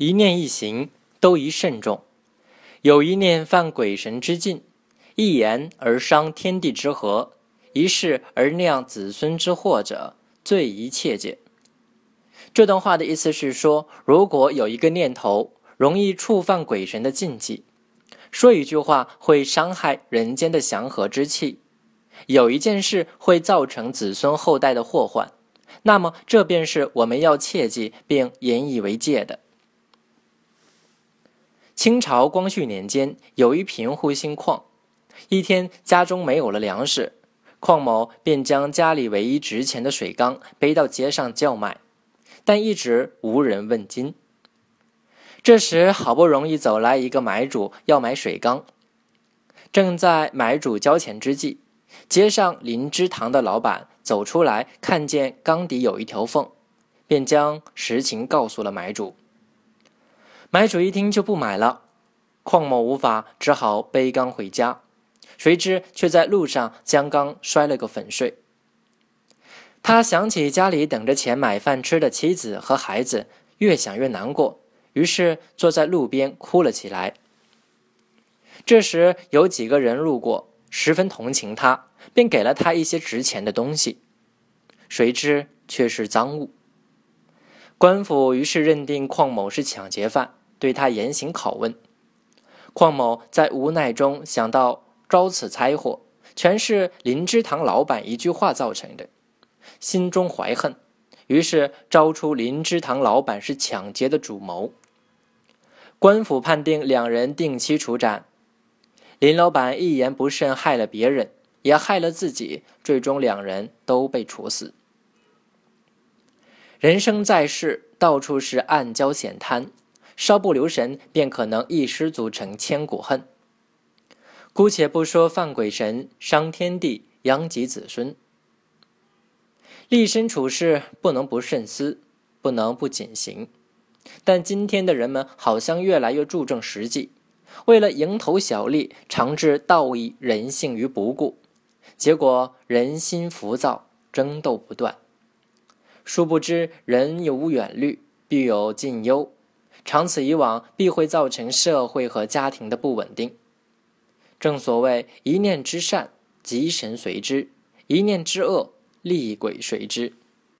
一念一行都宜慎重。有一念犯鬼神之禁，一言而伤天地之和，一事而酿子孙之祸者，最宜切戒。这段话的意思是说，如果有一个念头容易触犯鬼神的禁忌，说一句话会伤害人间的祥和之气，有一件事会造成子孙后代的祸患，那么这便是我们要切记并引以为戒的。清朝光绪年间，有一贫户姓邝，一天家中没有了粮食，邝某便将家里唯一值钱的水缸背到街上叫卖。但一直无人问津。这时，好不容易走来一个买主，要买水缸。正在买主交钱之际，街上灵芝堂的老板走出来，看见缸底有一条缝，便将实情告诉了买主。买主一听就不买了，邝某无法，只好背缸回家。谁知却在路上将缸摔了个粉碎。他想起家里等着钱买饭吃的妻子和孩子，越想越难过，于是坐在路边哭了起来。这时有几个人路过，十分同情他，便给了他一些值钱的东西，谁知却是赃物。官府于是认定邝某是抢劫犯，对他严刑拷问。邝某在无奈中想到招此灾祸，全是林芝堂老板一句话造成的。心中怀恨，于是招出林芝堂老板是抢劫的主谋。官府判定两人定期处斩。林老板一言不慎害了别人，也害了自己，最终两人都被处死。人生在世，到处是暗礁险滩，稍不留神便可能一失足成千古恨。姑且不说犯鬼神、伤天地、殃及子孙。立身处世不能不慎思，不能不谨行。但今天的人们好像越来越注重实际，为了蝇头小利，常置道义人性于不顾，结果人心浮躁，争斗不断。殊不知，人有远虑，必有近忧，长此以往，必会造成社会和家庭的不稳定。正所谓一念之善，吉神随之；一念之恶。厉鬼随之？